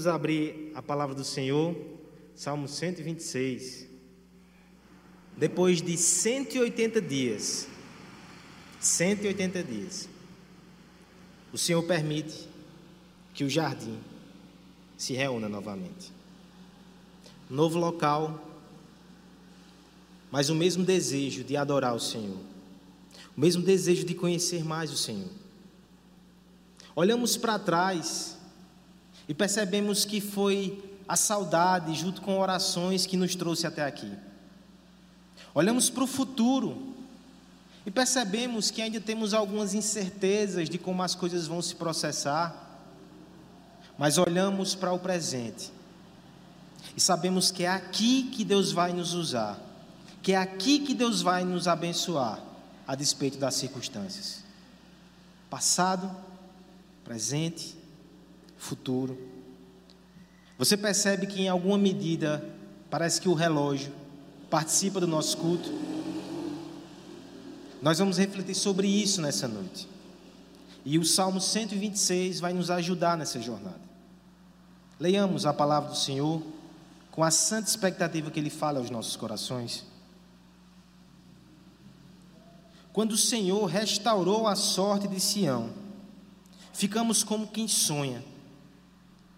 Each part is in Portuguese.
Vamos abrir a palavra do Senhor, Salmo 126. Depois de 180 dias, 180 dias, o Senhor permite que o jardim se reúna novamente. Novo local, mas o mesmo desejo de adorar o Senhor, o mesmo desejo de conhecer mais o Senhor. Olhamos para trás e percebemos que foi a saudade, junto com orações, que nos trouxe até aqui. Olhamos para o futuro e percebemos que ainda temos algumas incertezas de como as coisas vão se processar, mas olhamos para o presente e sabemos que é aqui que Deus vai nos usar, que é aqui que Deus vai nos abençoar, a despeito das circunstâncias. Passado, presente futuro. Você percebe que em alguma medida parece que o relógio participa do nosso culto. Nós vamos refletir sobre isso nessa noite. E o Salmo 126 vai nos ajudar nessa jornada. Leiamos a palavra do Senhor com a santa expectativa que Ele fala aos nossos corações. Quando o Senhor restaurou a sorte de Sião, ficamos como quem sonha.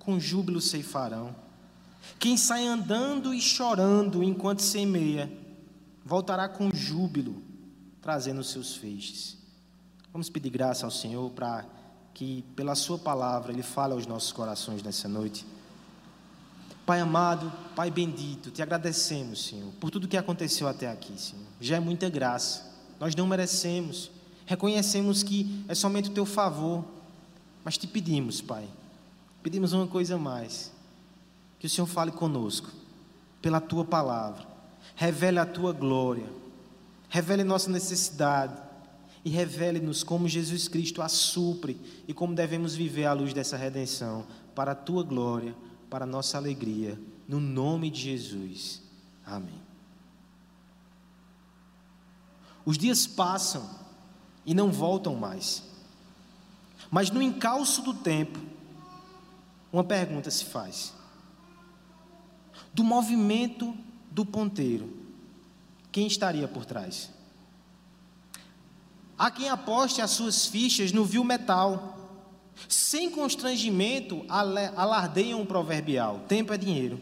com júbilo ceifarão. Quem sai andando e chorando enquanto semeia, voltará com júbilo, trazendo seus feixes. Vamos pedir graça ao Senhor para que, pela Sua palavra, Ele fale aos nossos corações nessa noite. Pai amado, Pai bendito, te agradecemos, Senhor, por tudo que aconteceu até aqui, Senhor. Já é muita graça, nós não merecemos, reconhecemos que é somente o Teu favor, mas te pedimos, Pai, Pedimos uma coisa mais: que o Senhor fale conosco, pela tua palavra, revele a tua glória, revele nossa necessidade. E revele-nos como Jesus Cristo a supre e como devemos viver à luz dessa redenção, para a tua glória, para a nossa alegria, no nome de Jesus. Amém. Os dias passam e não voltam mais, mas no encalço do tempo, uma pergunta se faz: do movimento do ponteiro, quem estaria por trás? Há quem aposte as suas fichas no vil metal. Sem constrangimento, alardeiam o proverbial: tempo é dinheiro.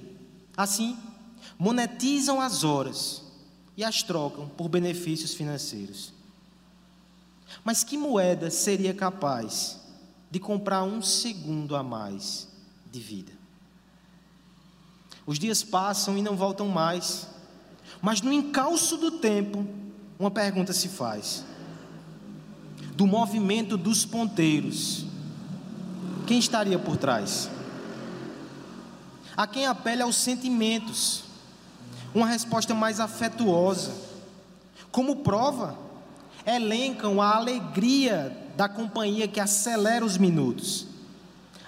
Assim, monetizam as horas e as trocam por benefícios financeiros. Mas que moeda seria capaz de comprar um segundo a mais de vida. Os dias passam e não voltam mais, mas no encalço do tempo, uma pergunta se faz: do movimento dos ponteiros, quem estaria por trás? A quem apela aos sentimentos, uma resposta mais afetuosa. Como prova, elencam a alegria da companhia que acelera os minutos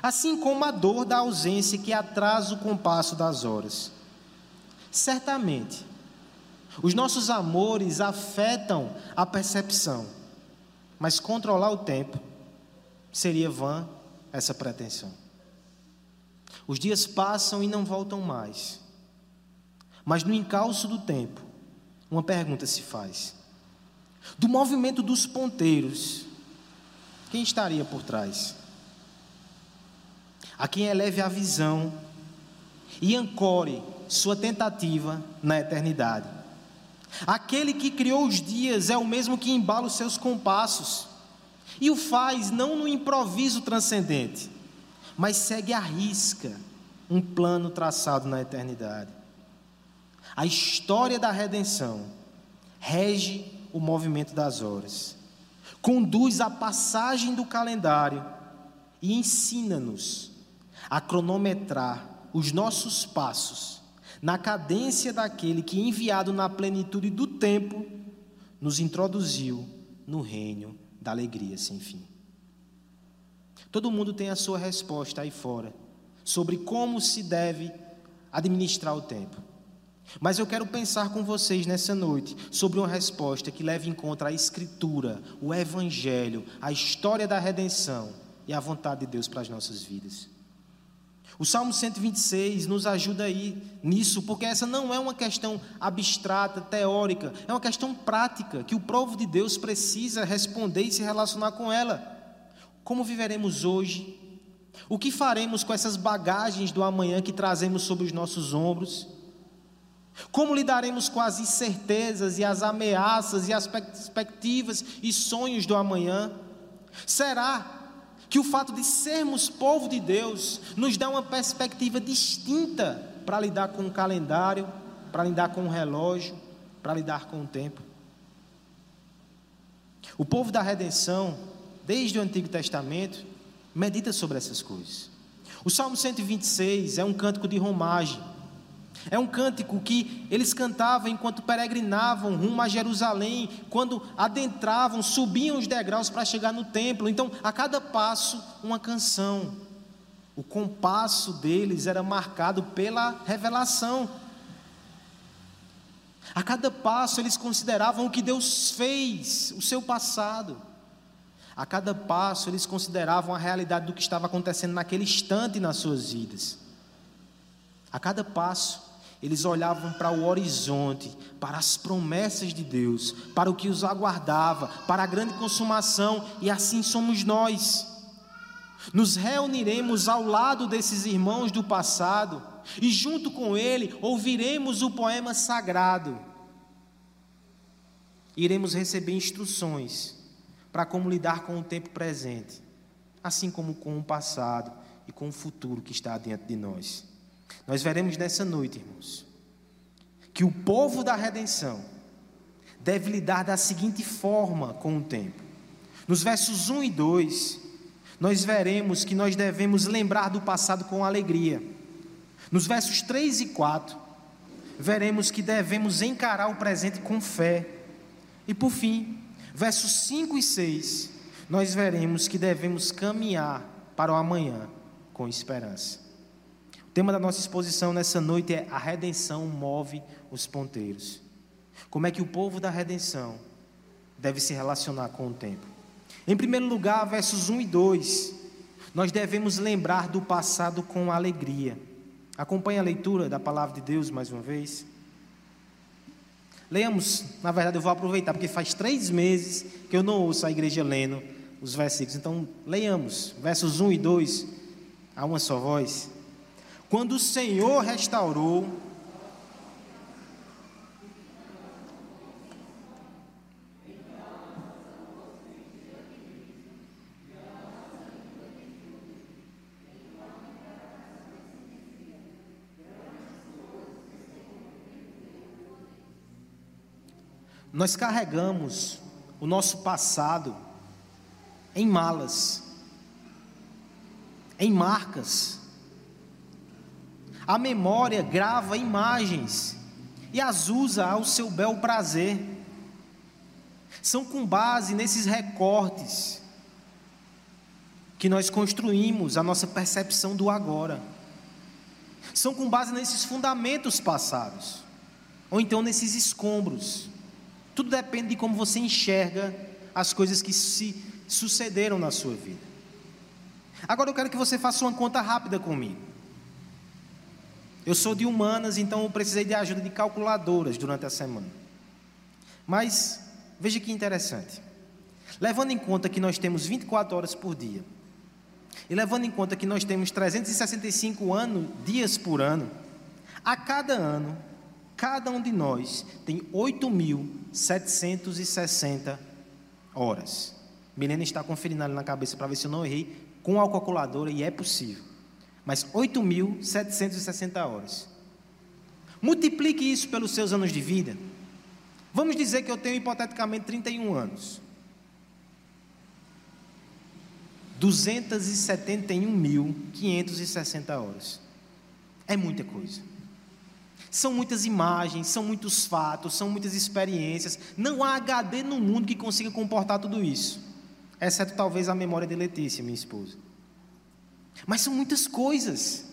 assim como a dor da ausência que atrasa o compasso das horas. Certamente, os nossos amores afetam a percepção, mas controlar o tempo seria vã essa pretensão. Os dias passam e não voltam mais, mas no encalço do tempo, uma pergunta se faz: do movimento dos ponteiros, quem estaria por trás? A quem eleve a visão e ancore sua tentativa na eternidade. Aquele que criou os dias é o mesmo que embala os seus compassos e o faz não no improviso transcendente, mas segue à risca um plano traçado na eternidade. A história da redenção rege o movimento das horas, conduz a passagem do calendário e ensina-nos a cronometrar os nossos passos na cadência daquele que, enviado na plenitude do tempo, nos introduziu no reino da alegria sem fim. Todo mundo tem a sua resposta aí fora sobre como se deve administrar o tempo. Mas eu quero pensar com vocês nessa noite sobre uma resposta que leve em conta a Escritura, o Evangelho, a história da redenção e a vontade de Deus para as nossas vidas. O Salmo 126 nos ajuda aí nisso, porque essa não é uma questão abstrata, teórica, é uma questão prática que o povo de Deus precisa responder e se relacionar com ela. Como viveremos hoje? O que faremos com essas bagagens do amanhã que trazemos sobre os nossos ombros? Como lidaremos com as incertezas e as ameaças e as perspectivas e sonhos do amanhã? Será que o fato de sermos povo de Deus nos dá uma perspectiva distinta para lidar com o calendário, para lidar com o relógio, para lidar com o tempo? O povo da redenção, desde o Antigo Testamento, medita sobre essas coisas. O Salmo 126 é um cântico de romagem é um cântico que eles cantavam enquanto peregrinavam rumo a Jerusalém, quando adentravam, subiam os degraus para chegar no templo. Então, a cada passo, uma canção. O compasso deles era marcado pela revelação. A cada passo, eles consideravam o que Deus fez, o seu passado. A cada passo, eles consideravam a realidade do que estava acontecendo naquele instante nas suas vidas. A cada passo, eles olhavam para o horizonte, para as promessas de Deus, para o que os aguardava, para a grande consumação, e assim somos nós. Nos reuniremos ao lado desses irmãos do passado e, junto com ele, ouviremos o poema sagrado. Iremos receber instruções para como lidar com o tempo presente, assim como com o passado e com o futuro que está diante de nós. Nós veremos nessa noite, irmãos, que o povo da redenção deve lidar da seguinte forma com o tempo. Nos versos 1 e 2, nós veremos que nós devemos lembrar do passado com alegria. Nos versos 3 e 4, veremos que devemos encarar o presente com fé. E por fim, versos 5 e 6, nós veremos que devemos caminhar para o amanhã com esperança. O tema da nossa exposição nessa noite é A redenção move os ponteiros. Como é que o povo da redenção deve se relacionar com o tempo? Em primeiro lugar, versos 1 e 2, nós devemos lembrar do passado com alegria. Acompanhe a leitura da palavra de Deus mais uma vez. Leamos, na verdade eu vou aproveitar, porque faz três meses que eu não ouço a igreja lendo os versículos. Então, leiamos, versos 1 e 2, a uma só voz. Quando o Senhor restaurou Nós carregamos o nosso passado em malas, em marcas, a memória grava imagens e as usa ao seu bel prazer. São com base nesses recortes que nós construímos a nossa percepção do agora. São com base nesses fundamentos passados, ou então nesses escombros. Tudo depende de como você enxerga as coisas que se sucederam na sua vida. Agora eu quero que você faça uma conta rápida comigo. Eu sou de humanas, então eu precisei de ajuda de calculadoras durante a semana. Mas veja que interessante. Levando em conta que nós temos 24 horas por dia, e levando em conta que nós temos 365 anos, dias por ano, a cada ano, cada um de nós tem 8.760 horas. Milena está conferindo ali na cabeça para ver se eu não errei com a calculadora e é possível mas 8.760 horas. Multiplique isso pelos seus anos de vida. Vamos dizer que eu tenho hipoteticamente 31 anos. 271.560 horas. É muita coisa. São muitas imagens, são muitos fatos, são muitas experiências. Não há HD no mundo que consiga comportar tudo isso, exceto talvez a memória de Letícia, minha esposa. Mas são muitas coisas.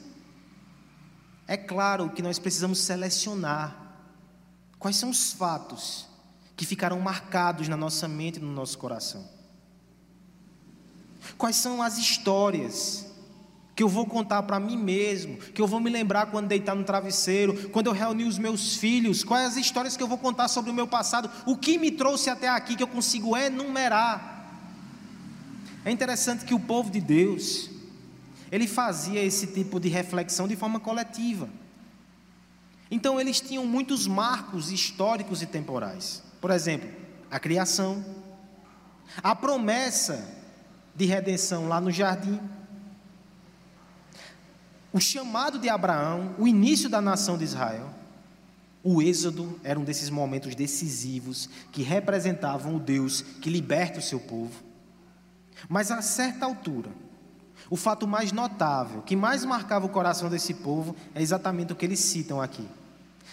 É claro que nós precisamos selecionar quais são os fatos que ficaram marcados na nossa mente e no nosso coração. Quais são as histórias que eu vou contar para mim mesmo, que eu vou me lembrar quando deitar no travesseiro, quando eu reunir os meus filhos, quais as histórias que eu vou contar sobre o meu passado, o que me trouxe até aqui que eu consigo enumerar. É interessante que o povo de Deus, ele fazia esse tipo de reflexão de forma coletiva. Então eles tinham muitos marcos históricos e temporais. Por exemplo, a criação, a promessa de redenção lá no jardim, o chamado de Abraão, o início da nação de Israel, o Êxodo era um desses momentos decisivos que representavam o Deus que liberta o seu povo. Mas a certa altura, o fato mais notável, que mais marcava o coração desse povo, é exatamente o que eles citam aqui.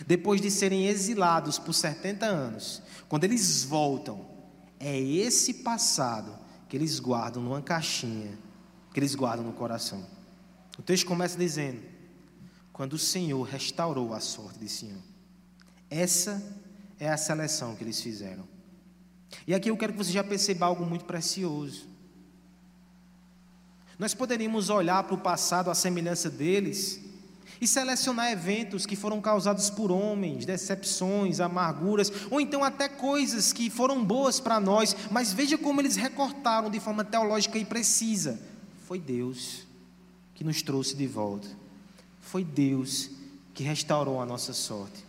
Depois de serem exilados por 70 anos, quando eles voltam, é esse passado que eles guardam numa caixinha, que eles guardam no coração. O texto começa dizendo: Quando o Senhor restaurou a sorte de Sião. Essa é a seleção que eles fizeram. E aqui eu quero que você já perceba algo muito precioso. Nós poderíamos olhar para o passado à semelhança deles e selecionar eventos que foram causados por homens, decepções, amarguras, ou então até coisas que foram boas para nós, mas veja como eles recortaram de forma teológica e precisa. Foi Deus que nos trouxe de volta. Foi Deus que restaurou a nossa sorte.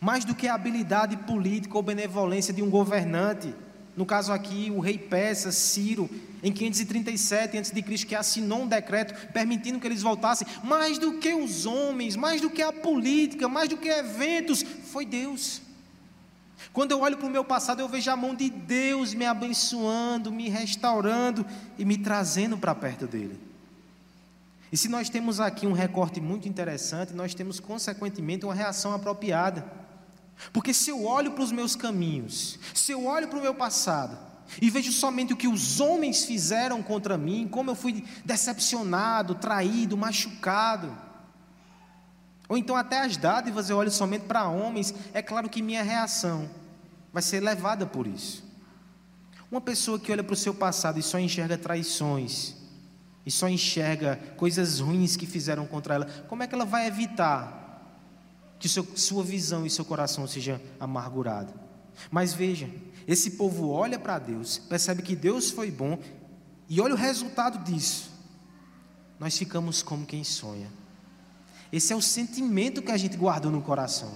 Mais do que a habilidade política ou benevolência de um governante, no caso aqui, o rei persa Ciro, em 537 a.C., que assinou um decreto permitindo que eles voltassem, mais do que os homens, mais do que a política, mais do que eventos, foi Deus. Quando eu olho para o meu passado, eu vejo a mão de Deus me abençoando, me restaurando e me trazendo para perto dele. E se nós temos aqui um recorte muito interessante, nós temos consequentemente uma reação apropriada. Porque se eu olho para os meus caminhos, se eu olho para o meu passado, e vejo somente o que os homens fizeram contra mim, como eu fui decepcionado, traído, machucado, ou então até as dádivas eu olho somente para homens, é claro que minha reação vai ser levada por isso. Uma pessoa que olha para o seu passado e só enxerga traições, e só enxerga coisas ruins que fizeram contra ela, como é que ela vai evitar que seu, sua visão e seu coração seja amargurado? Mas veja, esse povo olha para Deus, percebe que Deus foi bom e olha o resultado disso. Nós ficamos como quem sonha. Esse é o sentimento que a gente guardou no coração.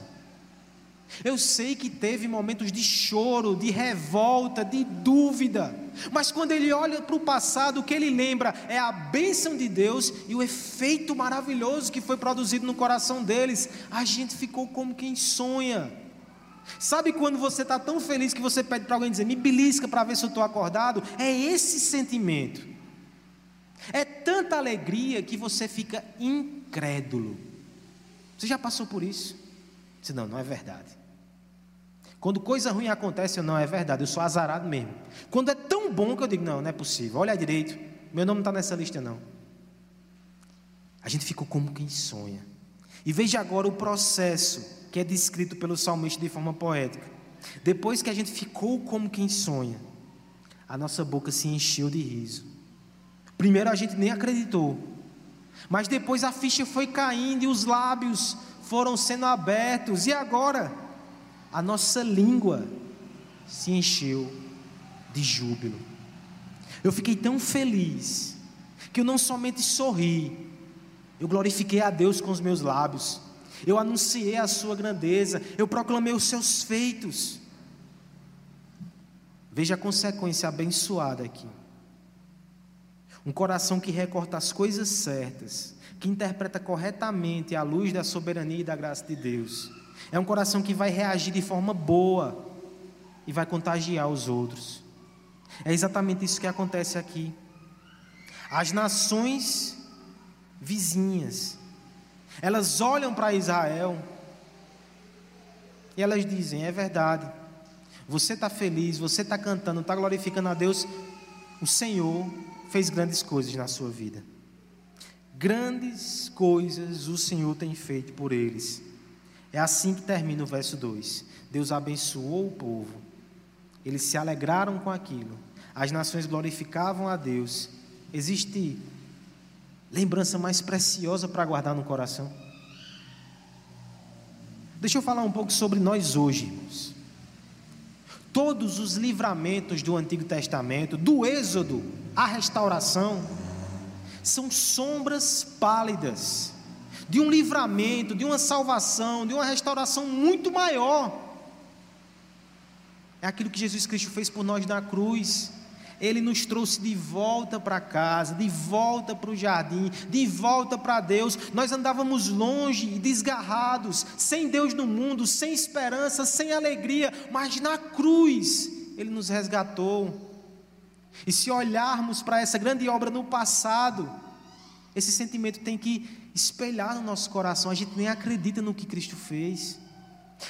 Eu sei que teve momentos de choro, de revolta, de dúvida, mas quando ele olha para o passado, o que ele lembra é a bênção de Deus e o efeito maravilhoso que foi produzido no coração deles. A gente ficou como quem sonha. Sabe quando você está tão feliz que você pede para alguém dizer, me belisca para ver se eu estou acordado? É esse sentimento. É tanta alegria que você fica incrédulo. Você já passou por isso? Disse, não, não é verdade. Quando coisa ruim acontece, eu não, é verdade, eu sou azarado mesmo. Quando é tão bom que eu digo, não, não é possível, olha direito, meu nome não está nessa lista não. A gente ficou como quem sonha. E veja agora o processo que é descrito pelo salmista de forma poética. Depois que a gente ficou como quem sonha, a nossa boca se encheu de riso. Primeiro a gente nem acreditou, mas depois a ficha foi caindo e os lábios foram sendo abertos, e agora a nossa língua se encheu de júbilo. Eu fiquei tão feliz que eu não somente sorri, eu glorifiquei a Deus com os meus lábios, eu anunciei a sua grandeza, eu proclamei os seus feitos. Veja a consequência abençoada aqui. Um coração que recorta as coisas certas, que interpreta corretamente a luz da soberania e da graça de Deus. É um coração que vai reagir de forma boa e vai contagiar os outros. É exatamente isso que acontece aqui. As nações vizinhas Elas olham para Israel e elas dizem: é verdade, você está feliz, você está cantando, está glorificando a Deus, o Senhor fez grandes coisas na sua vida. Grandes coisas o Senhor tem feito por eles. É assim que termina o verso 2. Deus abençoou o povo, eles se alegraram com aquilo, as nações glorificavam a Deus. Existe lembrança mais preciosa para guardar no coração? Deixa eu falar um pouco sobre nós hoje, irmãos. Todos os livramentos do Antigo Testamento, do Êxodo à restauração, são sombras pálidas de um livramento, de uma salvação, de uma restauração muito maior. É aquilo que Jesus Cristo fez por nós na cruz. Ele nos trouxe de volta para casa, de volta para o jardim, de volta para Deus. Nós andávamos longe e desgarrados, sem Deus no mundo, sem esperança, sem alegria, mas na cruz Ele nos resgatou. E se olharmos para essa grande obra no passado, esse sentimento tem que espelhar no nosso coração. A gente nem acredita no que Cristo fez.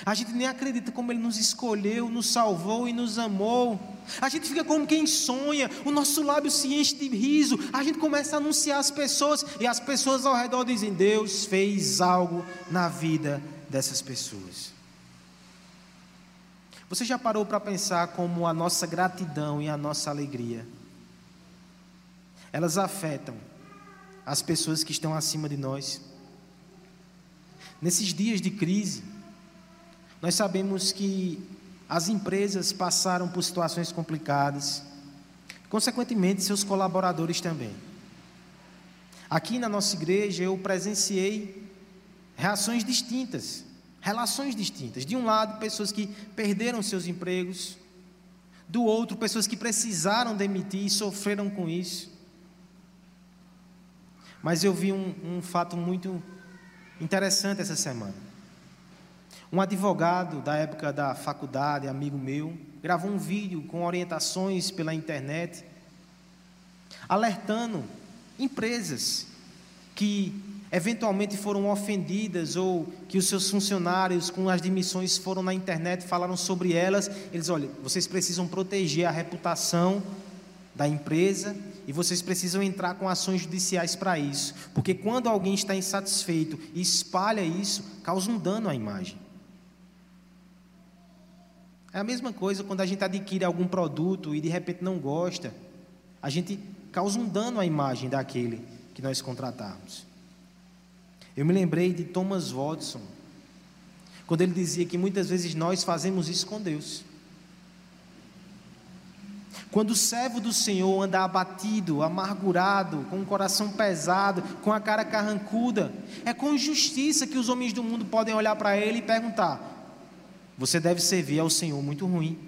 A gente nem acredita como Ele nos escolheu, nos salvou e nos amou. A gente fica como quem sonha, o nosso lábio se enche de riso. A gente começa a anunciar as pessoas e as pessoas ao redor dizem: Deus fez algo na vida dessas pessoas. Você já parou para pensar como a nossa gratidão e a nossa alegria elas afetam as pessoas que estão acima de nós? Nesses dias de crise, nós sabemos que as empresas passaram por situações complicadas, consequentemente, seus colaboradores também. Aqui na nossa igreja eu presenciei reações distintas, relações distintas. De um lado, pessoas que perderam seus empregos, do outro, pessoas que precisaram demitir e sofreram com isso. Mas eu vi um, um fato muito interessante essa semana. Um advogado da época da faculdade, amigo meu, gravou um vídeo com orientações pela internet, alertando empresas que eventualmente foram ofendidas ou que os seus funcionários com as demissões foram na internet falaram sobre elas, eles olha, vocês precisam proteger a reputação da empresa e vocês precisam entrar com ações judiciais para isso, porque quando alguém está insatisfeito e espalha isso, causa um dano à imagem. É a mesma coisa quando a gente adquire algum produto e de repente não gosta, a gente causa um dano à imagem daquele que nós contratarmos. Eu me lembrei de Thomas Watson, quando ele dizia que muitas vezes nós fazemos isso com Deus. Quando o servo do Senhor anda abatido, amargurado, com o coração pesado, com a cara carrancuda, é com justiça que os homens do mundo podem olhar para ele e perguntar: você deve servir ao Senhor muito ruim.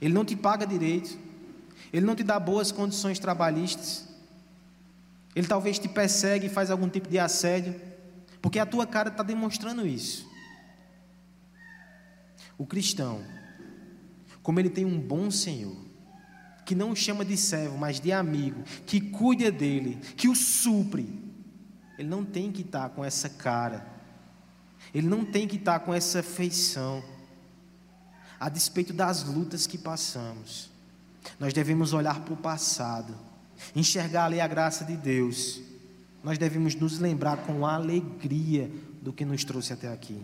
Ele não te paga direito. Ele não te dá boas condições trabalhistas. Ele talvez te persegue e faz algum tipo de assédio, porque a tua cara está demonstrando isso. O cristão, como ele tem um bom Senhor, que não o chama de servo, mas de amigo, que cuida dele, que o supre, ele não tem que estar com essa cara ele não tem que estar com essa feição, a despeito das lutas que passamos. Nós devemos olhar para o passado, enxergar ali a graça de Deus. Nós devemos nos lembrar com alegria do que nos trouxe até aqui.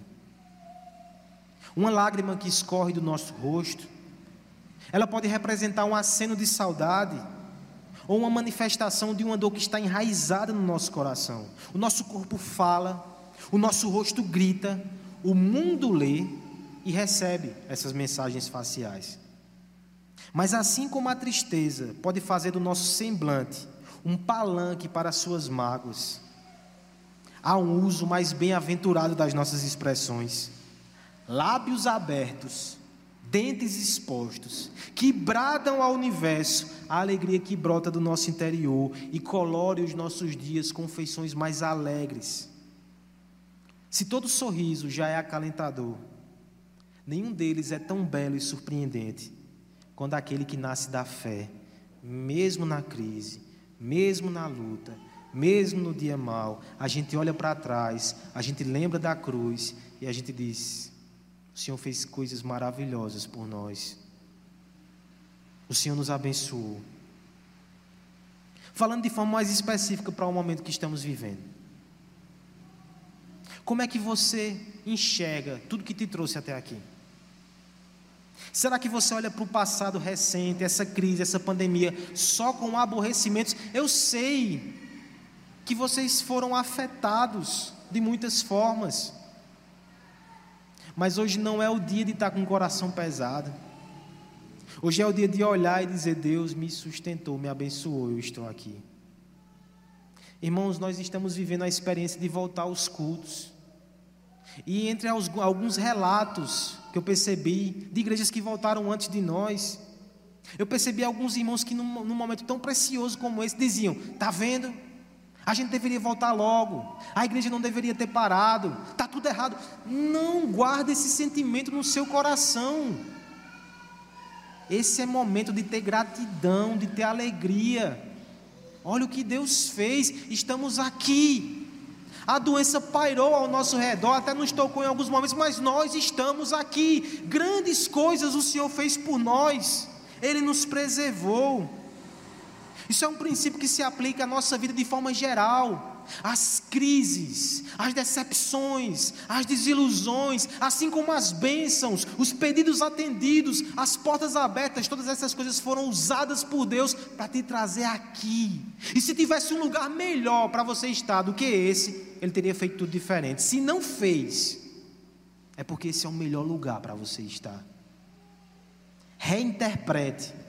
Uma lágrima que escorre do nosso rosto, ela pode representar um aceno de saudade ou uma manifestação de uma dor que está enraizada no nosso coração. O nosso corpo fala, o nosso rosto grita, o mundo lê e recebe essas mensagens faciais. Mas assim como a tristeza pode fazer do nosso semblante um palanque para suas mágoas, há um uso mais bem-aventurado das nossas expressões. Lábios abertos, dentes expostos, que bradam ao universo a alegria que brota do nosso interior e colore os nossos dias com feições mais alegres. Se todo sorriso já é acalentador, nenhum deles é tão belo e surpreendente quanto aquele que nasce da fé, mesmo na crise, mesmo na luta, mesmo no dia mal, a gente olha para trás, a gente lembra da cruz e a gente diz: O Senhor fez coisas maravilhosas por nós. O Senhor nos abençoou. Falando de forma mais específica para o momento que estamos vivendo. Como é que você enxerga tudo que te trouxe até aqui? Será que você olha para o passado recente, essa crise, essa pandemia, só com aborrecimentos? Eu sei que vocês foram afetados de muitas formas, mas hoje não é o dia de estar com o coração pesado. Hoje é o dia de olhar e dizer: Deus me sustentou, me abençoou, eu estou aqui. Irmãos, nós estamos vivendo a experiência de voltar aos cultos. E entre alguns relatos que eu percebi de igrejas que voltaram antes de nós, eu percebi alguns irmãos que num, momento tão precioso como esse diziam: "Tá vendo? A gente deveria voltar logo. A igreja não deveria ter parado. Tá tudo errado." Não guarde esse sentimento no seu coração. Esse é momento de ter gratidão, de ter alegria. Olha o que Deus fez, estamos aqui. A doença pairou ao nosso redor, até nos tocou em alguns momentos, mas nós estamos aqui. Grandes coisas o Senhor fez por nós, Ele nos preservou. Isso é um princípio que se aplica à nossa vida de forma geral. As crises, as decepções, as desilusões, assim como as bênçãos, os pedidos atendidos, as portas abertas, todas essas coisas foram usadas por Deus para te trazer aqui. E se tivesse um lugar melhor para você estar do que esse, Ele teria feito tudo diferente. Se não fez, é porque esse é o melhor lugar para você estar. Reinterprete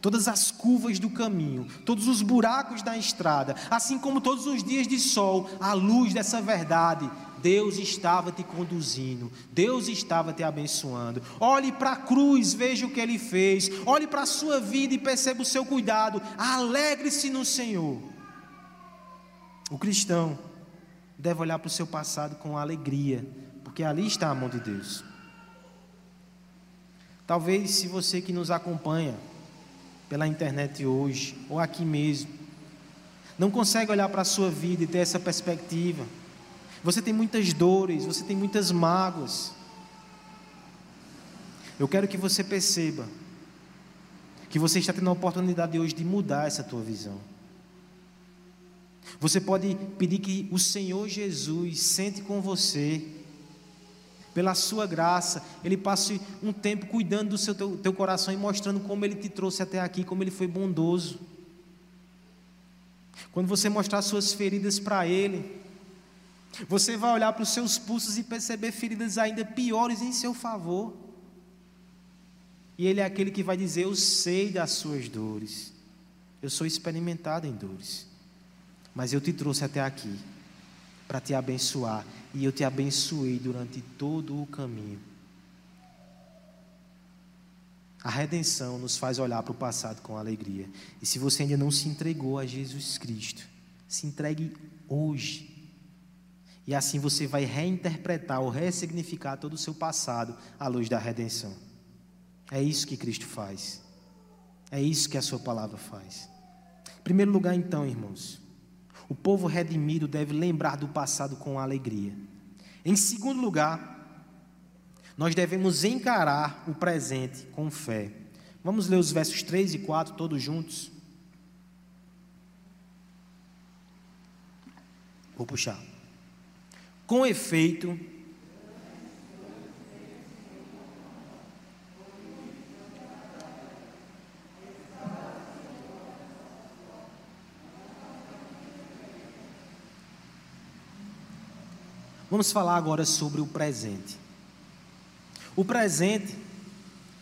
todas as curvas do caminho, todos os buracos da estrada, assim como todos os dias de sol, à luz dessa verdade, Deus estava te conduzindo, Deus estava te abençoando. Olhe para a cruz, veja o que ele fez. Olhe para a sua vida e perceba o seu cuidado. Alegre-se no Senhor. O cristão deve olhar para o seu passado com alegria, porque ali está a mão de Deus. Talvez se você que nos acompanha pela internet hoje, ou aqui mesmo, não consegue olhar para a sua vida e ter essa perspectiva. Você tem muitas dores, você tem muitas mágoas. Eu quero que você perceba que você está tendo a oportunidade hoje de mudar essa tua visão. Você pode pedir que o Senhor Jesus sente com você pela sua graça, Ele passe um tempo cuidando do seu teu, teu coração e mostrando como Ele te trouxe até aqui, como Ele foi bondoso. Quando você mostrar suas feridas para Ele, você vai olhar para os seus pulsos e perceber feridas ainda piores em seu favor. E Ele é aquele que vai dizer: Eu sei das suas dores, eu sou experimentado em dores, mas eu te trouxe até aqui para te abençoar e eu te abençoei durante todo o caminho. A redenção nos faz olhar para o passado com alegria. E se você ainda não se entregou a Jesus Cristo, se entregue hoje. E assim você vai reinterpretar ou ressignificar todo o seu passado à luz da redenção. É isso que Cristo faz. É isso que a sua palavra faz. Em primeiro lugar, então, irmãos, o povo redimido deve lembrar do passado com alegria. Em segundo lugar, nós devemos encarar o presente com fé. Vamos ler os versos 3 e 4 todos juntos. Vou puxar. Com efeito, Vamos falar agora sobre o presente. O presente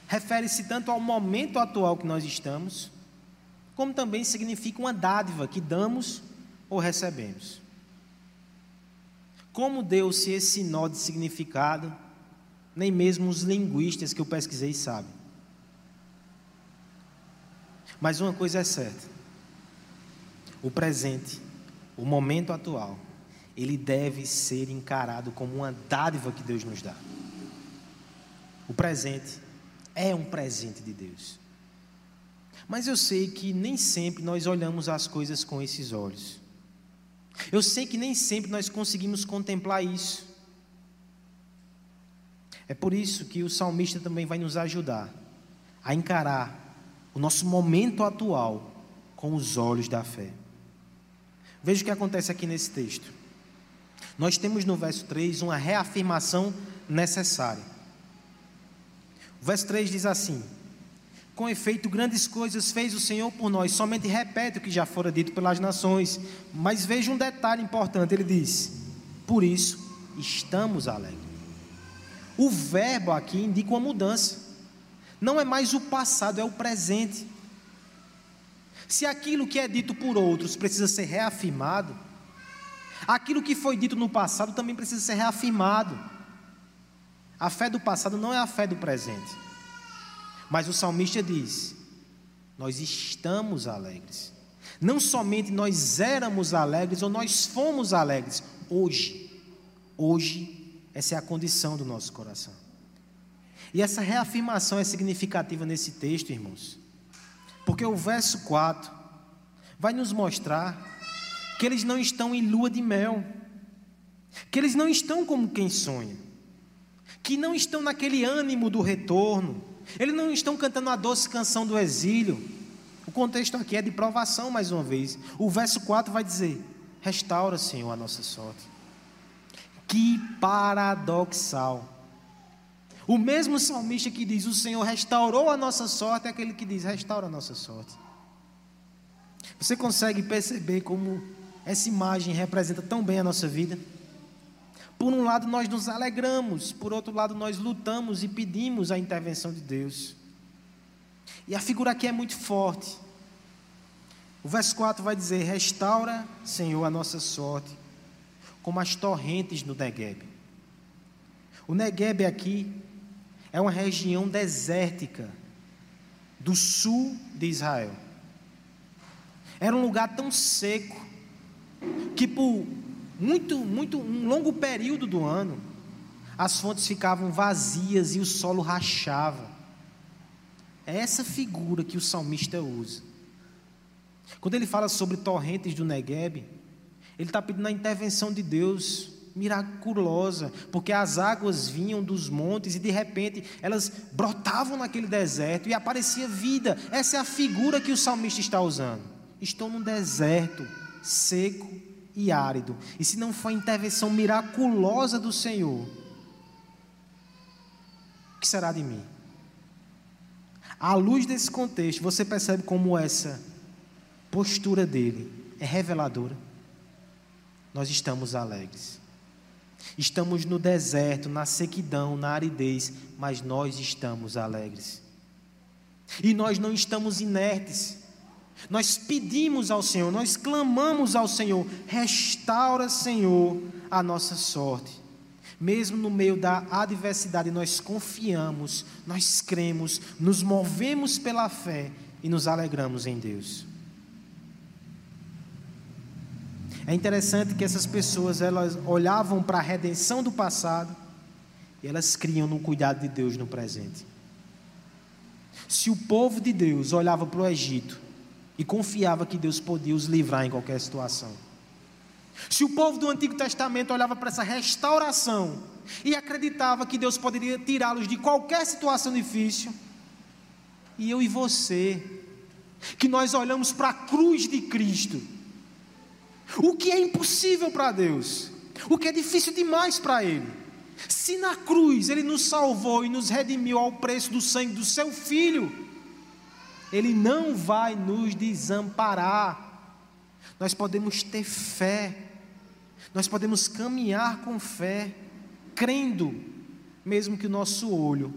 refere-se tanto ao momento atual que nós estamos, como também significa uma dádiva que damos ou recebemos. Como deu-se esse nó de significado, nem mesmo os linguistas que eu pesquisei sabem. Mas uma coisa é certa: o presente, o momento atual, ele deve ser encarado como uma dádiva que Deus nos dá. O presente é um presente de Deus. Mas eu sei que nem sempre nós olhamos as coisas com esses olhos. Eu sei que nem sempre nós conseguimos contemplar isso. É por isso que o salmista também vai nos ajudar a encarar o nosso momento atual com os olhos da fé. Veja o que acontece aqui nesse texto. Nós temos no verso 3 uma reafirmação necessária. O verso 3 diz assim: Com efeito, grandes coisas fez o Senhor por nós, somente repete o que já fora dito pelas nações. Mas veja um detalhe importante: ele diz, por isso estamos alegres. O verbo aqui indica uma mudança. Não é mais o passado, é o presente. Se aquilo que é dito por outros precisa ser reafirmado, aquilo que foi dito no passado também precisa ser reafirmado. A fé do passado não é a fé do presente. Mas o salmista diz: Nós estamos alegres. Não somente nós éramos alegres ou nós fomos alegres, hoje. Hoje essa é a condição do nosso coração. E essa reafirmação é significativa nesse texto, irmãos, porque o verso 4 vai nos mostrar que eles não estão em lua de mel, que eles não estão como quem sonha, que não estão naquele ânimo do retorno, eles não estão cantando a doce canção do exílio. O contexto aqui é de provação, mais uma vez. O verso 4 vai dizer: Restaura, Senhor, a nossa sorte. Que paradoxal. O mesmo salmista que diz: O Senhor restaurou a nossa sorte, é aquele que diz: Restaura a nossa sorte. Você consegue perceber como essa imagem representa tão bem a nossa vida? Por um lado, nós nos alegramos, por outro lado, nós lutamos e pedimos a intervenção de Deus. E a figura aqui é muito forte. O verso 4 vai dizer: Restaura, Senhor, a nossa sorte como as torrentes no Negueb. O Negueb aqui é uma região desértica do sul de Israel. Era um lugar tão seco que por muito, muito um longo período do ano as fontes ficavam vazias e o solo rachava. É essa figura que o salmista usa. Quando ele fala sobre torrentes do Negueb, ele está pedindo a intervenção de Deus miraculosa, porque as águas vinham dos montes e de repente elas brotavam naquele deserto e aparecia vida. Essa é a figura que o salmista está usando. Estou num deserto seco e árido, e se não for a intervenção miraculosa do Senhor, o que será de mim? À luz desse contexto, você percebe como essa postura dele é reveladora nós estamos alegres. Estamos no deserto, na sequidão, na aridez, mas nós estamos alegres. E nós não estamos inertes. Nós pedimos ao Senhor, nós clamamos ao Senhor, restaura, Senhor, a nossa sorte. Mesmo no meio da adversidade, nós confiamos, nós cremos, nos movemos pela fé e nos alegramos em Deus. É interessante que essas pessoas elas olhavam para a redenção do passado e elas criam no cuidado de Deus no presente. Se o povo de Deus olhava para o Egito e confiava que Deus podia os livrar em qualquer situação, se o povo do Antigo Testamento olhava para essa restauração e acreditava que Deus poderia tirá-los de qualquer situação difícil, e eu e você, que nós olhamos para a cruz de Cristo, o que é impossível para Deus? O que é difícil demais para Ele? Se na cruz Ele nos salvou e nos redimiu ao preço do sangue do Seu Filho, Ele não vai nos desamparar. Nós podemos ter fé, nós podemos caminhar com fé, crendo, mesmo que o nosso olho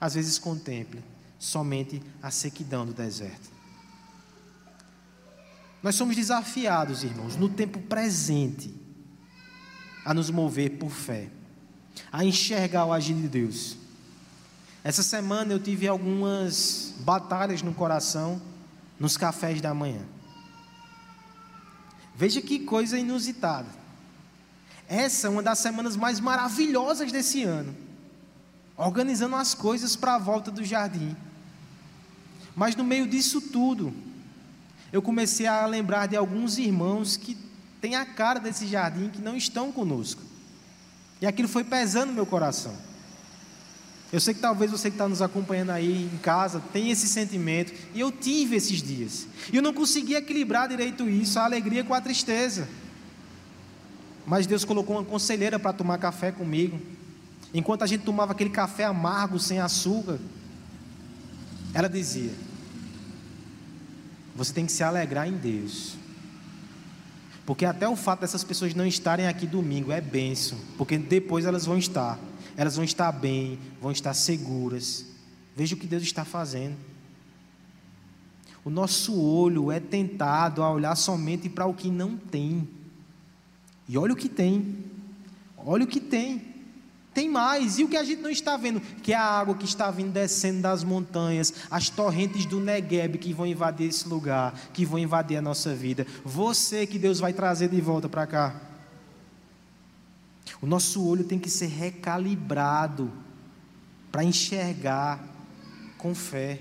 às vezes contemple somente a sequidão do deserto. Nós somos desafiados, irmãos, no tempo presente, a nos mover por fé, a enxergar o agir de Deus. Essa semana eu tive algumas batalhas no coração nos cafés da manhã. Veja que coisa inusitada. Essa é uma das semanas mais maravilhosas desse ano. Organizando as coisas para a volta do jardim. Mas no meio disso tudo, eu comecei a lembrar de alguns irmãos que têm a cara desse jardim que não estão conosco. E aquilo foi pesando meu coração. Eu sei que talvez você que está nos acompanhando aí em casa tenha esse sentimento, e eu tive esses dias. E eu não consegui equilibrar direito isso, a alegria com a tristeza. Mas Deus colocou uma conselheira para tomar café comigo. Enquanto a gente tomava aquele café amargo, sem açúcar, ela dizia: Você tem que se alegrar em Deus. Porque até o fato dessas pessoas não estarem aqui domingo é benção, porque depois elas vão estar. Elas vão estar bem, vão estar seguras. Veja o que Deus está fazendo. O nosso olho é tentado a olhar somente para o que não tem. E olha o que tem. Olha o que tem. Tem mais. E o que a gente não está vendo? Que é a água que está vindo descendo das montanhas, as torrentes do Negueb que vão invadir esse lugar, que vão invadir a nossa vida. Você que Deus vai trazer de volta para cá. O nosso olho tem que ser recalibrado para enxergar com fé.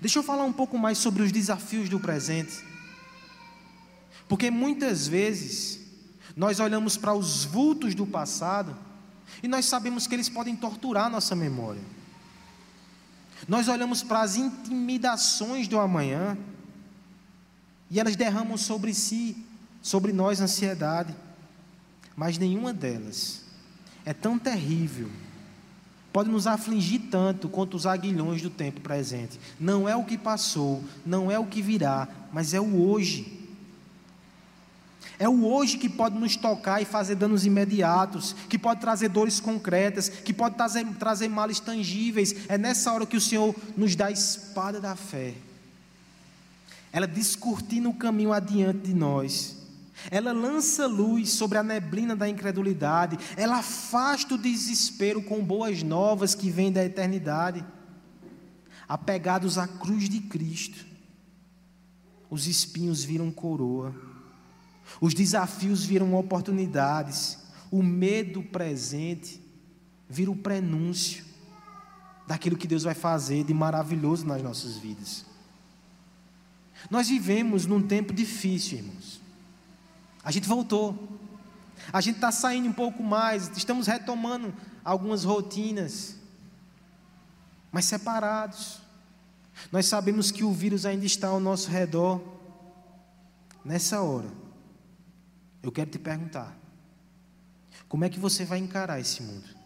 Deixa eu falar um pouco mais sobre os desafios do presente. Porque muitas vezes nós olhamos para os vultos do passado e nós sabemos que eles podem torturar nossa memória. Nós olhamos para as intimidações do amanhã e elas derramam sobre si, sobre nós, ansiedade. Mas nenhuma delas é tão terrível, pode nos afligir tanto quanto os aguilhões do tempo presente. Não é o que passou, não é o que virá, mas é o hoje. É o hoje que pode nos tocar e fazer danos imediatos, que pode trazer dores concretas, que pode trazer, trazer males tangíveis. É nessa hora que o Senhor nos dá a espada da fé. Ela descortina o caminho adiante de nós. Ela lança luz sobre a neblina da incredulidade. Ela afasta o desespero com boas novas que vêm da eternidade. Apegados à cruz de Cristo, os espinhos viram coroa os desafios viram oportunidades, o medo presente vira o prenúncio daquilo que Deus vai fazer de maravilhoso nas nossas vidas. Nós vivemos num tempo difícil, irmãos. A gente voltou, a gente está saindo um pouco mais, estamos retomando algumas rotinas, mas separados. Nós sabemos que o vírus ainda está ao nosso redor. Nessa hora, eu quero te perguntar: como é que você vai encarar esse mundo?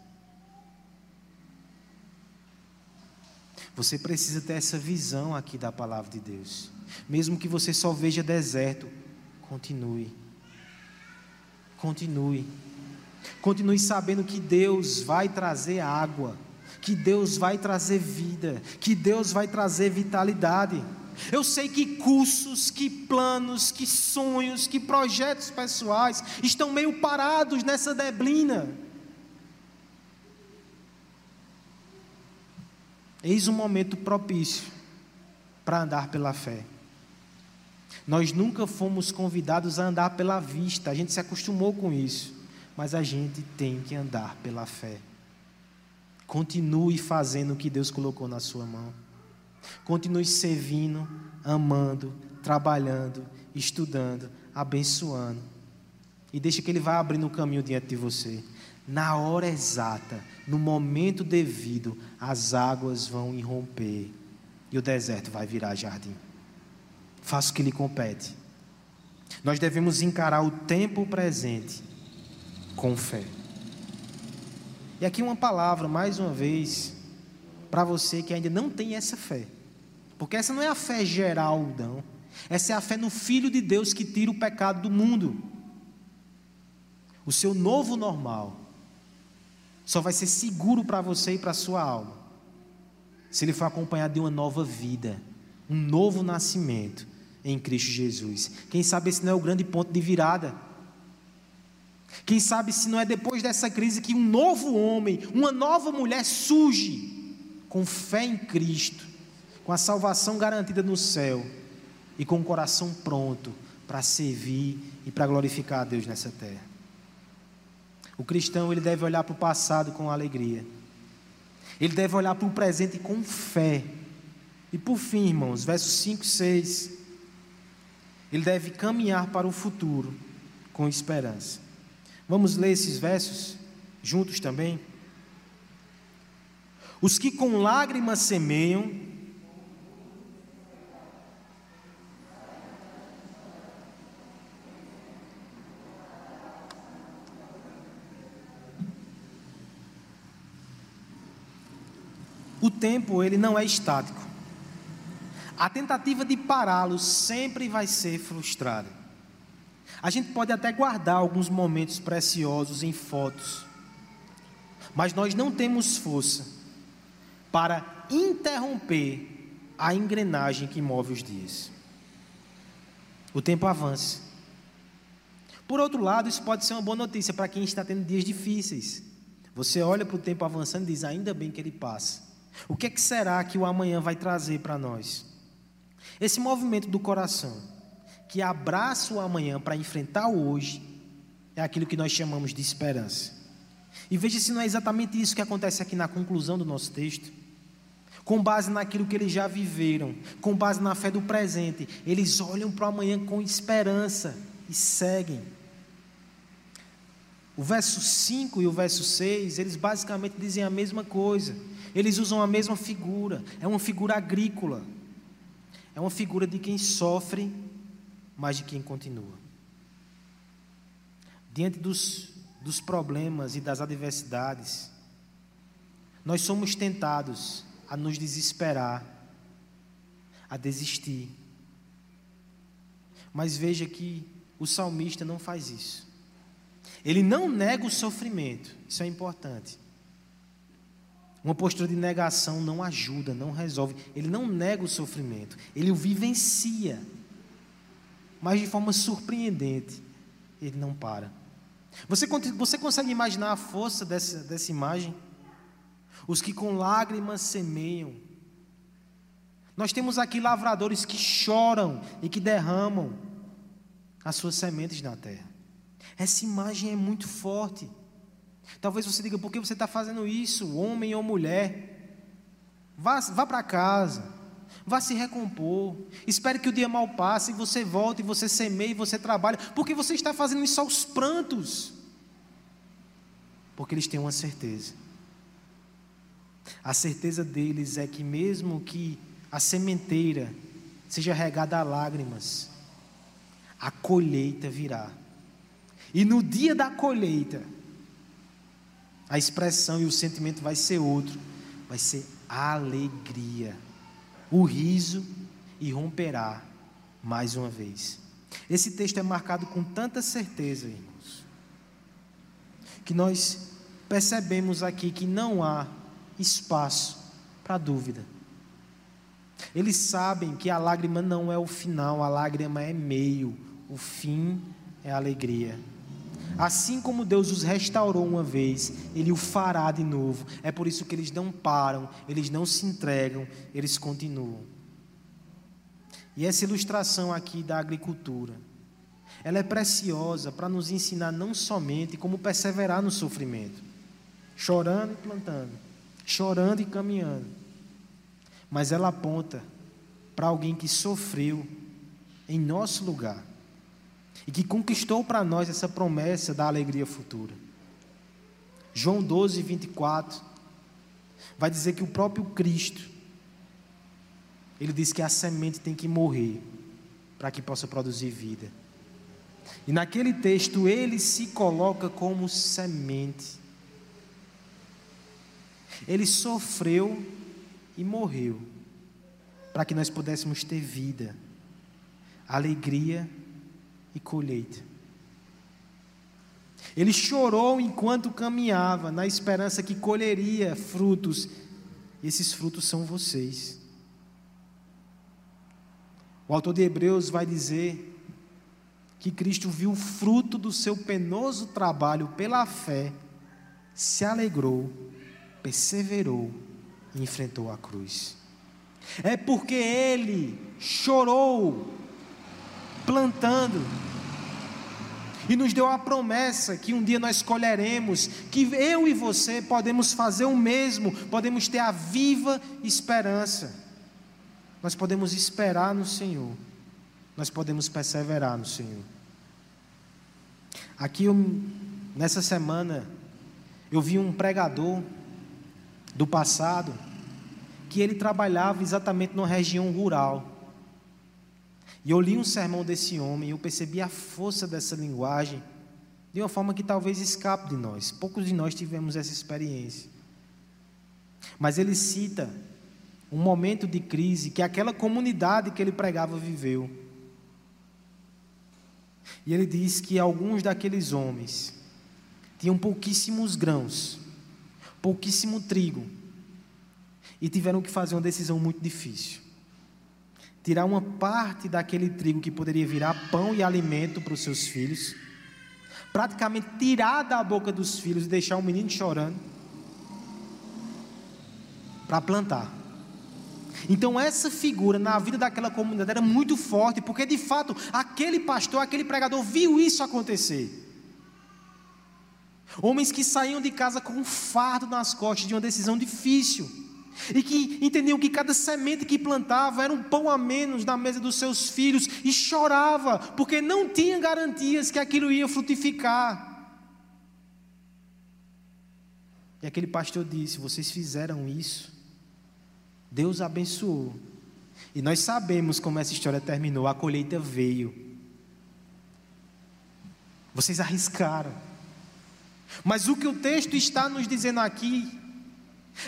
Você precisa ter essa visão aqui da palavra de Deus. Mesmo que você só veja deserto, continue. Continue. Continue sabendo que Deus vai trazer água, que Deus vai trazer vida, que Deus vai trazer vitalidade. Eu sei que cursos, que planos, que sonhos, que projetos pessoais estão meio parados nessa neblina. Eis um momento propício para andar pela fé. Nós nunca fomos convidados a andar pela vista, a gente se acostumou com isso, mas a gente tem que andar pela fé. Continue fazendo o que Deus colocou na sua mão. Continue servindo, amando, trabalhando, estudando, abençoando. E deixe que Ele vá abrindo o caminho diante de você. Na hora exata, no momento devido, as águas vão irromper e o deserto vai virar jardim. Faça o que lhe compete. Nós devemos encarar o tempo presente com fé. E aqui uma palavra, mais uma vez, para você que ainda não tem essa fé. Porque essa não é a fé geral, não. Essa é a fé no Filho de Deus que tira o pecado do mundo. O seu novo normal só vai ser seguro para você e para sua alma se ele for acompanhado de uma nova vida, um novo nascimento em Cristo Jesus. Quem sabe esse não é o grande ponto de virada. Quem sabe se não é depois dessa crise que um novo homem, uma nova mulher surge com fé em Cristo com a salvação garantida no céu e com o coração pronto para servir e para glorificar a Deus nessa terra. O cristão ele deve olhar para o passado com alegria. Ele deve olhar para o presente com fé. E por fim, irmãos, versos 5 e 6. Ele deve caminhar para o futuro com esperança. Vamos ler esses versos juntos também? Os que com lágrimas semeiam, O tempo ele não é estático. A tentativa de pará-lo sempre vai ser frustrada. A gente pode até guardar alguns momentos preciosos em fotos, mas nós não temos força para interromper a engrenagem que move os dias. O tempo avança. Por outro lado, isso pode ser uma boa notícia para quem está tendo dias difíceis. Você olha para o tempo avançando e diz: ainda bem que ele passa. O que, é que será que o amanhã vai trazer para nós? Esse movimento do coração, que abraça o amanhã para enfrentar o hoje, é aquilo que nós chamamos de esperança. E veja se não é exatamente isso que acontece aqui na conclusão do nosso texto. Com base naquilo que eles já viveram, com base na fé do presente, eles olham para o amanhã com esperança e seguem. O verso 5 e o verso 6, eles basicamente dizem a mesma coisa. Eles usam a mesma figura, é uma figura agrícola. É uma figura de quem sofre, mas de quem continua. Diante dos, dos problemas e das adversidades, nós somos tentados a nos desesperar, a desistir. Mas veja que o salmista não faz isso. Ele não nega o sofrimento, isso é importante. Uma postura de negação não ajuda, não resolve. Ele não nega o sofrimento, ele o vivencia. Mas de forma surpreendente, ele não para. Você, você consegue imaginar a força dessa, dessa imagem? Os que com lágrimas semeiam. Nós temos aqui lavradores que choram e que derramam as suas sementes na terra. Essa imagem é muito forte. Talvez você diga, por que você está fazendo isso, homem ou mulher? Vá, vá para casa, vá se recompor. Espere que o dia mal passe e você volte, e você semeie, e você trabalhe. Porque você está fazendo isso aos prantos. Porque eles têm uma certeza. A certeza deles é que, mesmo que a sementeira seja regada a lágrimas, a colheita virá. E no dia da colheita, a expressão e o sentimento vai ser outro, vai ser alegria. O riso irromperá mais uma vez. Esse texto é marcado com tanta certeza, irmãos, que nós percebemos aqui que não há espaço para dúvida. Eles sabem que a lágrima não é o final, a lágrima é meio, o fim é alegria. Assim como Deus os restaurou uma vez, Ele o fará de novo. É por isso que eles não param, eles não se entregam, eles continuam. E essa ilustração aqui da agricultura, ela é preciosa para nos ensinar não somente como perseverar no sofrimento, chorando e plantando, chorando e caminhando, mas ela aponta para alguém que sofreu em nosso lugar e que conquistou para nós essa promessa da alegria futura. João 12, 24, vai dizer que o próprio Cristo, ele diz que a semente tem que morrer para que possa produzir vida. E naquele texto ele se coloca como semente. Ele sofreu e morreu para que nós pudéssemos ter vida, alegria colheita. Ele chorou enquanto caminhava, na esperança que colheria frutos, e esses frutos são vocês. O autor de Hebreus vai dizer que Cristo viu o fruto do seu penoso trabalho pela fé, se alegrou, perseverou e enfrentou a cruz. É porque ele chorou plantando. E nos deu a promessa que um dia nós colheremos, que eu e você podemos fazer o mesmo, podemos ter a viva esperança. Nós podemos esperar no Senhor nós podemos perseverar no Senhor. Aqui, eu, nessa semana, eu vi um pregador do passado que ele trabalhava exatamente numa região rural. E eu li um sermão desse homem e eu percebi a força dessa linguagem de uma forma que talvez escape de nós. Poucos de nós tivemos essa experiência. Mas ele cita um momento de crise que aquela comunidade que ele pregava viveu. E ele diz que alguns daqueles homens tinham pouquíssimos grãos, pouquíssimo trigo, e tiveram que fazer uma decisão muito difícil. Tirar uma parte daquele trigo que poderia virar pão e alimento para os seus filhos, praticamente tirar da boca dos filhos e deixar o menino chorando, para plantar. Então, essa figura na vida daquela comunidade era muito forte, porque de fato, aquele pastor, aquele pregador viu isso acontecer. Homens que saíam de casa com um fardo nas costas de uma decisão difícil, e que entendiam que cada semente que plantava era um pão a menos na mesa dos seus filhos, e chorava, porque não tinha garantias que aquilo ia frutificar. E aquele pastor disse: Vocês fizeram isso Deus abençoou. E nós sabemos como essa história terminou. A colheita veio. Vocês arriscaram. Mas o que o texto está nos dizendo aqui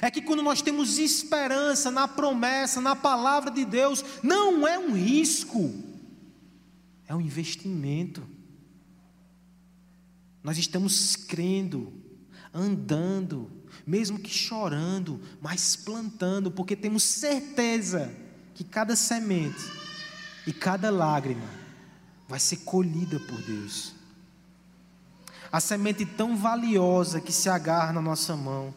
é que quando nós temos esperança na promessa, na palavra de Deus, não é um risco, é um investimento. Nós estamos crendo, andando, mesmo que chorando, mas plantando, porque temos certeza que cada semente e cada lágrima vai ser colhida por Deus. A semente tão valiosa que se agarra na nossa mão,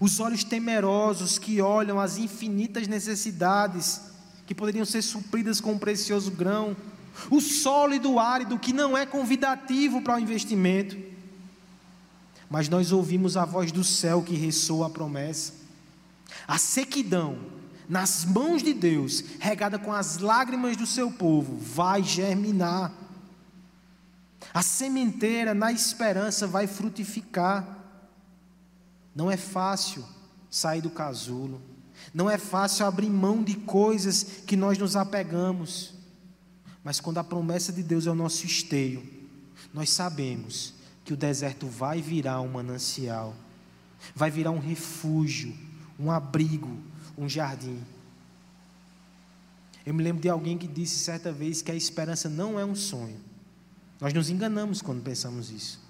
os olhos temerosos que olham as infinitas necessidades que poderiam ser supridas com um precioso grão, o sólido árido que não é convidativo para o investimento mas nós ouvimos a voz do céu que ressoa a promessa. A sequidão nas mãos de Deus, regada com as lágrimas do seu povo, vai germinar. A sementeira, na esperança, vai frutificar. Não é fácil sair do casulo, não é fácil abrir mão de coisas que nós nos apegamos, mas quando a promessa de Deus é o nosso esteio, nós sabemos que o deserto vai virar um manancial, vai virar um refúgio, um abrigo, um jardim. Eu me lembro de alguém que disse certa vez que a esperança não é um sonho. Nós nos enganamos quando pensamos isso.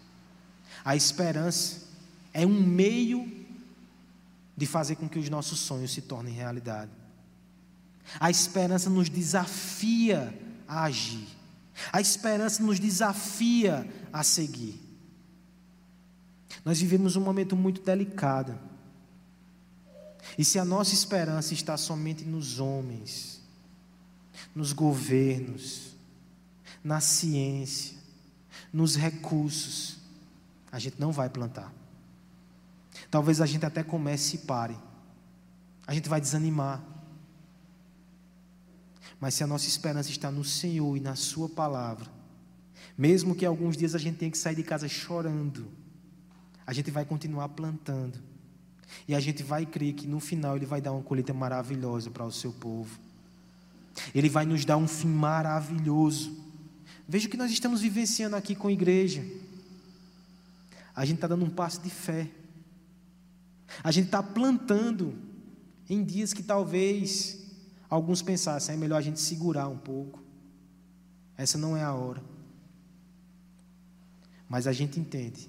A esperança é um meio de fazer com que os nossos sonhos se tornem realidade. A esperança nos desafia a agir. A esperança nos desafia a seguir. Nós vivemos um momento muito delicado. E se a nossa esperança está somente nos homens, nos governos, na ciência, nos recursos, a gente não vai plantar. Talvez a gente até comece e pare. A gente vai desanimar. Mas se a nossa esperança está no Senhor e na Sua palavra, mesmo que alguns dias a gente tenha que sair de casa chorando, a gente vai continuar plantando. E a gente vai crer que no final Ele vai dar uma colheita maravilhosa para o seu povo. Ele vai nos dar um fim maravilhoso. Veja o que nós estamos vivenciando aqui com a igreja. A gente está dando um passo de fé. A gente está plantando em dias que talvez alguns pensassem, é melhor a gente segurar um pouco. Essa não é a hora. Mas a gente entende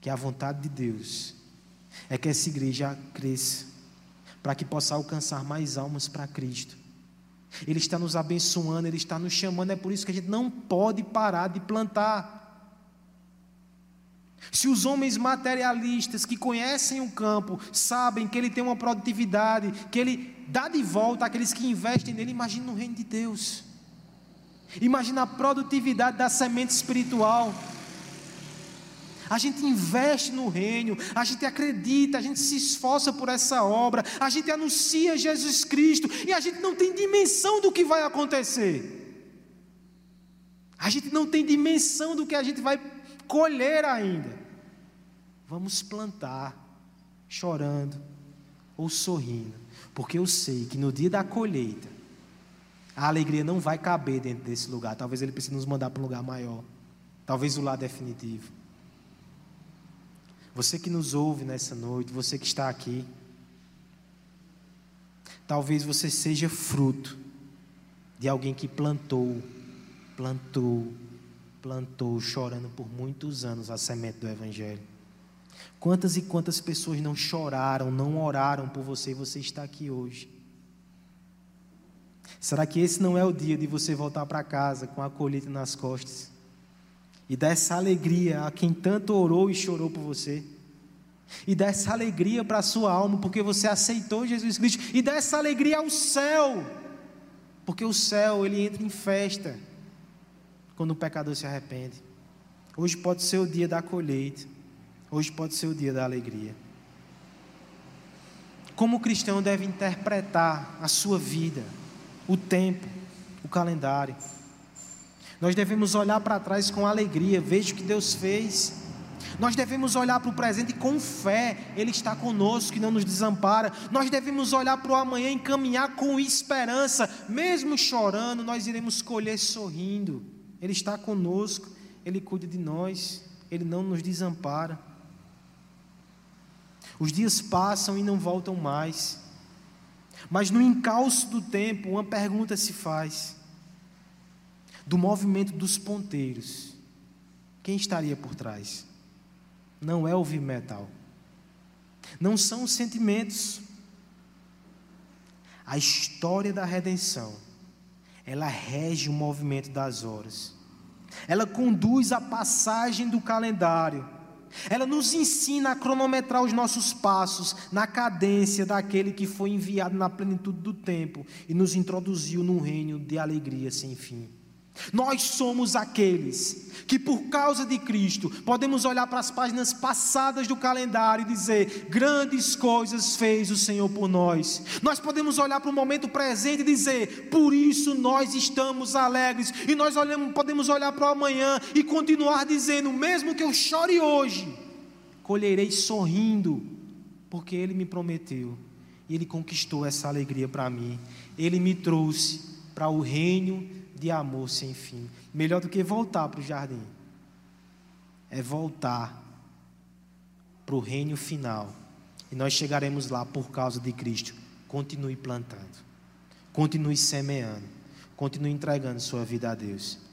que a vontade de Deus é que essa igreja cresça, para que possa alcançar mais almas para Cristo. Ele está nos abençoando, Ele está nos chamando, é por isso que a gente não pode parar de plantar. Se os homens materialistas que conhecem o campo sabem que ele tem uma produtividade, que ele dá de volta àqueles que investem nele, imagine no reino de Deus. Imagina a produtividade da semente espiritual a gente investe no reino, a gente acredita, a gente se esforça por essa obra, a gente anuncia Jesus Cristo e a gente não tem dimensão do que vai acontecer. A gente não tem dimensão do que a gente vai colher ainda. Vamos plantar, chorando ou sorrindo, porque eu sei que no dia da colheita, a alegria não vai caber dentro desse lugar. Talvez ele precise nos mandar para um lugar maior. Talvez o lá definitivo. Você que nos ouve nessa noite, você que está aqui, talvez você seja fruto de alguém que plantou, plantou, plantou, chorando por muitos anos a semente do Evangelho. Quantas e quantas pessoas não choraram, não oraram por você e você está aqui hoje? Será que esse não é o dia de você voltar para casa com a colheita nas costas e dar essa alegria a quem tanto orou e chorou por você? E dar essa alegria para a sua alma, porque você aceitou Jesus Cristo, e dar essa alegria ao céu, porque o céu ele entra em festa quando o pecador se arrepende. Hoje pode ser o dia da colheita. Hoje pode ser o dia da alegria. Como o cristão deve interpretar a sua vida, o tempo, o calendário? Nós devemos olhar para trás com alegria, veja o que Deus fez. Nós devemos olhar para o presente com fé, Ele está conosco e não nos desampara. Nós devemos olhar para o amanhã e caminhar com esperança, mesmo chorando, nós iremos colher sorrindo. Ele está conosco, Ele cuida de nós, Ele não nos desampara. Os dias passam e não voltam mais. Mas no encalço do tempo, uma pergunta se faz: do movimento dos ponteiros, quem estaria por trás? Não é o heavy metal, não são os sentimentos. A história da redenção, ela rege o movimento das horas, ela conduz a passagem do calendário ela nos ensina a cronometrar os nossos passos na cadência daquele que foi enviado na plenitude do tempo e nos introduziu num reino de alegria sem fim. Nós somos aqueles que, por causa de Cristo, podemos olhar para as páginas passadas do calendário e dizer: grandes coisas fez o Senhor por nós. Nós podemos olhar para o momento presente e dizer: por isso nós estamos alegres. E nós olhamos, podemos olhar para o amanhã e continuar dizendo: mesmo que eu chore hoje, colherei sorrindo, porque Ele me prometeu e Ele conquistou essa alegria para mim. Ele me trouxe para o reino de amor sem fim. Melhor do que voltar para o jardim, é voltar para o reino final. E nós chegaremos lá por causa de Cristo. Continue plantando, continue semeando, continue entregando sua vida a Deus.